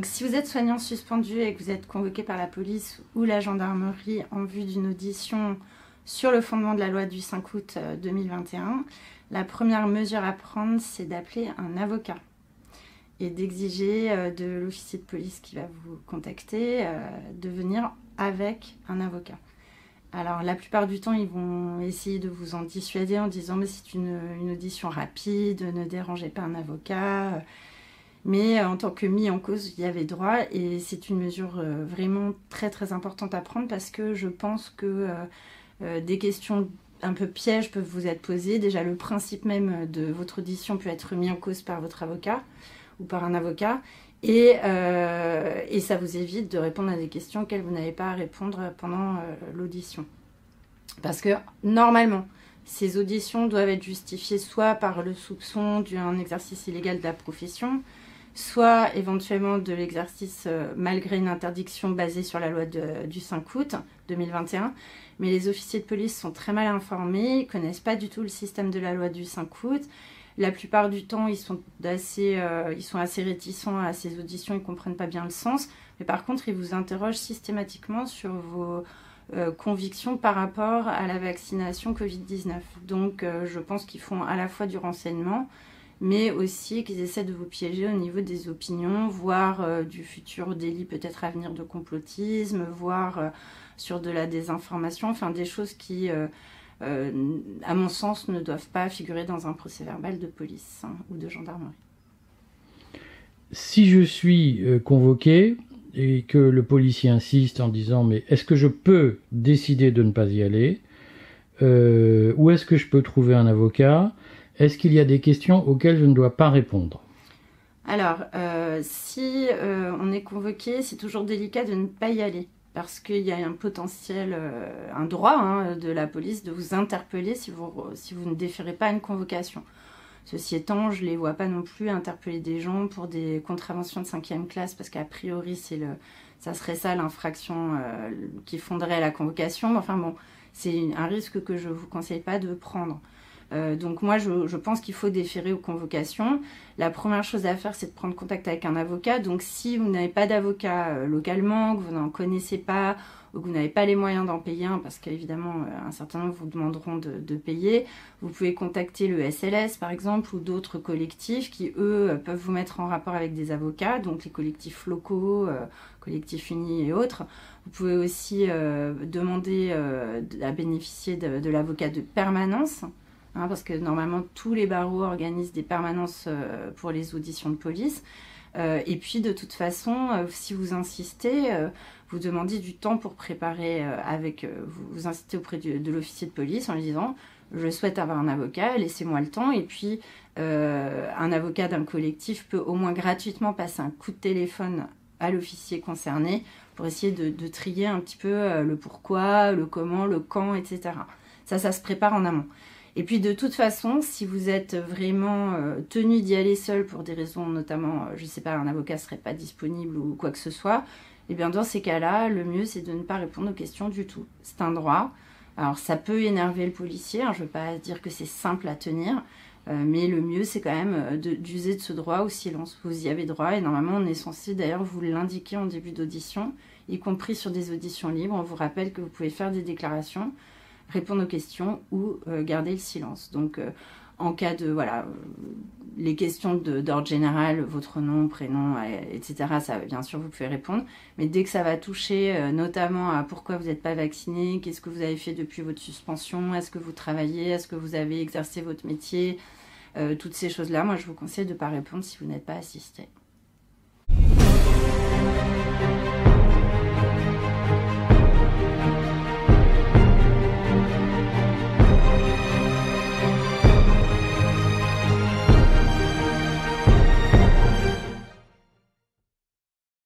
Donc si vous êtes soignant suspendu et que vous êtes convoqué par la police ou la gendarmerie en vue d'une audition sur le fondement de la loi du 5 août 2021, euh, la première mesure à prendre, c'est d'appeler un avocat et d'exiger euh, de l'officier de police qui va vous contacter euh, de venir avec un avocat. Alors la plupart du temps, ils vont essayer de vous en dissuader en disant mais c'est une, audition rapide, ne dérangez pas un avocat. Mais en tant que mis en cause, il y avait droit et c'est une mesure vraiment très très importante à prendre parce que je pense que euh, des questions un peu pièges peuvent vous être posées. Déjà, le principe même de votre audition peut être mis en cause par votre avocat ou par un avocat. Et, euh, ça vous évite de répondre à des questions auxquelles vous n'avez pas à répondre pendant euh, l'audition. Parce que normalement, ces auditions doivent être justifiées soit par le soupçon d'un exercice illégal de la profession, soit éventuellement de l'exercice malgré une interdiction basée sur la loi du 5 août 2021, mais les officiers de police sont très mal informés, ils connaissent pas du tout le système de la loi du 5 août. La plupart du temps, ils sont assez, euh, assez réticents à ces auditions, ils comprennent pas bien le sens. Mais par contre, ils vous interrogent systématiquement sur vos euh, convictions par rapport à la vaccination Covid-19. Donc, euh, je pense qu'ils font à la fois du renseignement, mais aussi qu'ils essaient de vous piéger au niveau des opinions, voire du futur délit peut-être à venir de complotisme, voire sur de la désinformation, enfin des choses qui, euh, euh, à mon sens, ne doivent pas figurer dans un procès verbal de police hein, ou de gendarmerie. Si je suis euh, convoqué et que le policier insiste en disant mais est-ce que je peux décider de ne pas y aller Où est-ce que je peux trouver un avocat? Est-ce qu'il y a des questions auxquelles je ne dois pas répondre? Alors, si on est convoqué, c'est toujours délicat de ne pas y aller parce qu'il y a un potentiel, euh, un droit hein, de la police de vous interpeller si vous, ne déférez pas une convocation. Ceci étant, je ne les vois pas non plus interpeller des gens pour des contraventions de cinquième classe, parce qu'a priori, le, ça serait ça l'infraction euh, qui fonderait la convocation. Enfin bon, c'est un risque que je ne vous conseille pas de prendre. Euh, donc moi, je, pense qu'il faut déférer aux convocations. La première chose à faire, c'est de prendre contact avec un avocat. Donc si vous n'avez pas d'avocat euh, localement, que vous n'en connaissez pas, ou que vous n'avez pas les moyens d'en payer un, parce qu'évidemment, euh, un certain nombre vous demanderont de, payer, vous pouvez contacter le SLS, par exemple, ou d'autres collectifs qui, eux, peuvent vous mettre en rapport avec des avocats, donc les collectifs locaux, collectifs unis et autres. Vous pouvez aussi demander à bénéficier de l'avocat de permanence. Hein, parce que normalement tous les barreaux organisent des permanences euh, pour les auditions de police. Euh, et puis de toute façon, euh, si vous insistez, vous demandez du temps pour préparer avec, vous, insistez auprès de l'officier de police en lui disant je souhaite avoir un avocat, laissez-moi le temps. Et puis un avocat d'un collectif peut au moins gratuitement passer un coup de téléphone à l'officier concerné pour essayer de, trier un petit peu le pourquoi, le comment, le quand, etc. Ça, ça se prépare en amont. Et puis de toute façon, si vous êtes vraiment euh, tenu d'y aller seul pour des raisons notamment, euh, je ne sais pas, un avocat serait pas disponible ou quoi que ce soit, eh bien dans ces cas-là, le mieux c'est de ne pas répondre aux questions du tout. C'est un droit. Alors ça peut énerver le policier, hein, je ne veux pas dire que c'est simple à tenir, euh, mais le mieux c'est quand même d'user de, ce droit au silence. Vous y avez droit et normalement on est censé d'ailleurs vous l'indiquer en début d'audition, y compris sur des auditions libres. On vous rappelle que vous pouvez faire des déclarations répondre aux questions ou euh, garder le silence. Donc, euh, en cas de, voilà, euh, les questions d'ordre général, votre nom, prénom, etc., ça, bien sûr, vous pouvez répondre. Mais dès que ça va toucher notamment à pourquoi vous n'êtes pas vacciné, qu'est-ce que vous avez fait depuis votre suspension, est-ce que vous travaillez, est-ce que vous avez exercé votre métier, toutes ces choses-là, moi, je vous conseille de ne pas répondre si vous n'êtes pas assisté.